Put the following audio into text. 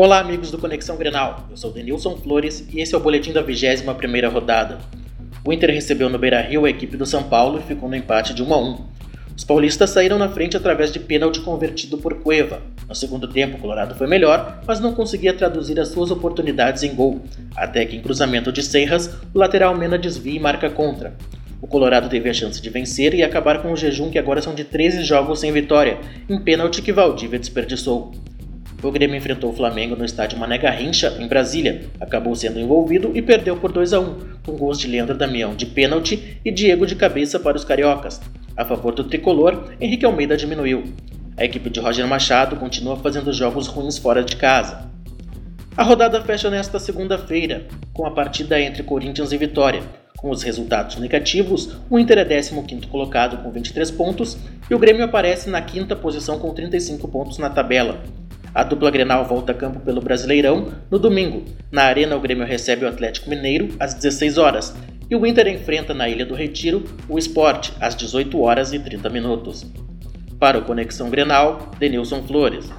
Olá, amigos do Conexão Grenal. Eu sou Denilson Flores e esse é o boletim da 21ª rodada. O Inter recebeu no Beira-Rio a equipe do São Paulo e ficou no empate de 1 a 1. Os paulistas saíram na frente através de pênalti convertido por Cueva. No segundo tempo, o Colorado foi melhor, mas não conseguia traduzir as suas oportunidades em gol, até que em cruzamento de Serras, o lateral Mena desvia e marca contra. O Colorado teve a chance de vencer e acabar com o jejum que agora são de 13 jogos sem vitória, em pênalti que Valdívia desperdiçou. O Grêmio enfrentou o Flamengo no estádio Mané Garrincha, em Brasília. Acabou sendo envolvido e perdeu por 2 a 1, com gols de Leandro Damião de pênalti e Diego de cabeça para os cariocas. A favor do tricolor, Henrique Almeida diminuiu. A equipe de Roger Machado continua fazendo jogos ruins fora de casa. A rodada fecha nesta segunda-feira, com a partida entre Corinthians e Vitória. Com os resultados negativos, o Inter é 15º colocado com 23 pontos e o Grêmio aparece na quinta posição com 35 pontos na tabela. A dupla Grenal volta a campo pelo Brasileirão no domingo. Na Arena, o Grêmio recebe o Atlético Mineiro às 16 horas e o Inter enfrenta na Ilha do Retiro o Sport às 18 horas e 30 minutos. Para o Conexão Grenal, Denilson Flores.